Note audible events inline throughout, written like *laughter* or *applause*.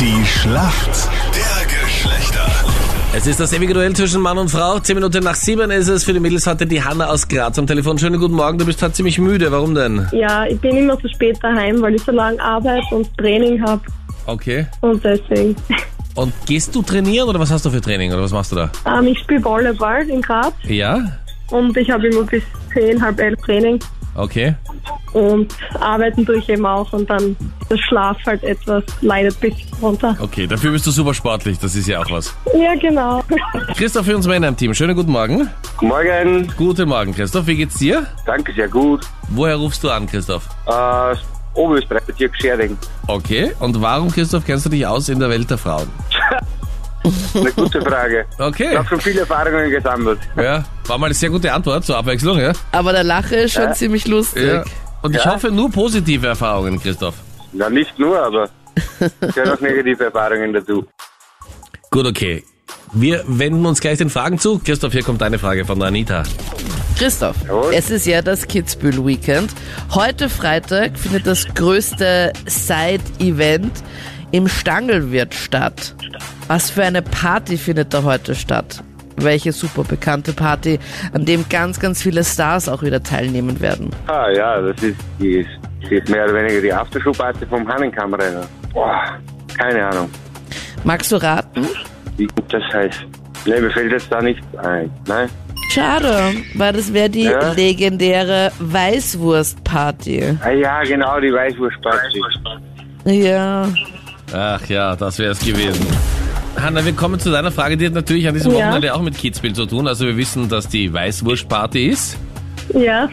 Die Schlacht der Geschlechter. Es ist das ewige Duell zwischen Mann und Frau. Zehn Minuten nach sieben ist es. Für die Mädels hatte die Hanna aus Graz am Telefon. Schönen guten Morgen, du bist halt ziemlich müde. Warum denn? Ja, ich bin immer so spät daheim, weil ich so lange Arbeit und Training habe Okay. und deswegen. Und gehst du trainieren oder was hast du für Training oder was machst du da? Ähm, ich spiele Volleyball in Graz Ja? und ich habe immer bis 10, halb elf Training Okay. Und arbeiten tue ich eben auch und dann der Schlaf halt etwas leidet bis runter. Okay, dafür bist du super sportlich. Das ist ja auch was. Ja, genau. Christoph für uns Männer im Team. Schönen guten Morgen. Morgen, Guten Morgen, Christoph. Wie geht's dir? danke sehr gut. Woher rufst du an, Christoph? Äh, Oberösterreich, Bezirk Schering. Okay. Und warum, Christoph, kennst du dich aus in der Welt der Frauen? *laughs* Eine gute Frage. Okay. Ich habe schon viele Erfahrungen gesammelt. Ja, war mal eine sehr gute Antwort zur Abwechslung, ja? Aber der Lache ist schon Ja. ziemlich lustig. Ja. Und ich Ja. hoffe nur positive Erfahrungen, Christoph. Ja, nicht nur, aber es gehören auch negative Erfahrungen dazu. Gut, okay. Wir wenden uns gleich den Fragen zu. Christoph, hier kommt eine Frage von der Anita. Christoph, Jawohl. es ist ja das Kitzbühel Weekend. Heute Freitag findet das größte Side-Event im Stangelwirt statt. Was für eine Party findet da heute statt? Welche super bekannte Party, an dem ganz, ganz viele Stars auch wieder teilnehmen werden. Ah ja, das ist, die die ist mehr oder weniger die Aftershow-Party vom Hannenkammrennen. Boah, keine Ahnung, Magst du raten? wie das heißt. Ne, mir fällt jetzt da nichts ein. Nein? Schade, weil das wäre die Ja? legendäre Weißwurst-Party. Ah ja, genau, die Weißwurst-Party. Ja. Ach ja, das wäre es gewesen. Hanna, wir kommen zu deiner Frage, die hat natürlich an diesem Ja. Wochenende auch mit Kitzbühel zu tun. Also wir wissen, dass die Weißwurstparty ist. Ja.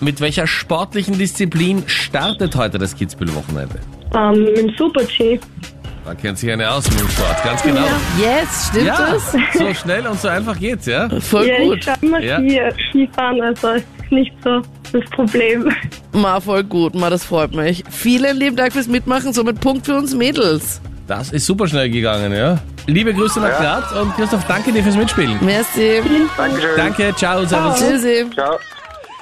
Mit welcher sportlichen Disziplin startet heute das Kitzbühel-Wochenende? Ähm, im Super-G. Da kennt sich eine aus mit dem Sport, ganz genau. Yes, stimmt Ja, das? so schnell und so einfach geht's, ja? Voll Ja, ich gut. kann immer Ja. Ski, Skifahren, also ist nicht so das Problem. Ma, voll gut, ma, das freut mich. Vielen lieben Dank fürs Mitmachen, somit Punkt für uns Mädels. Das ist super schnell gegangen, ja? Liebe Grüße nach Graz und Christoph, danke dir fürs Mitspielen. Merci. Dankeschön. Danke, ciao, servus. Tschüssi. Ciao.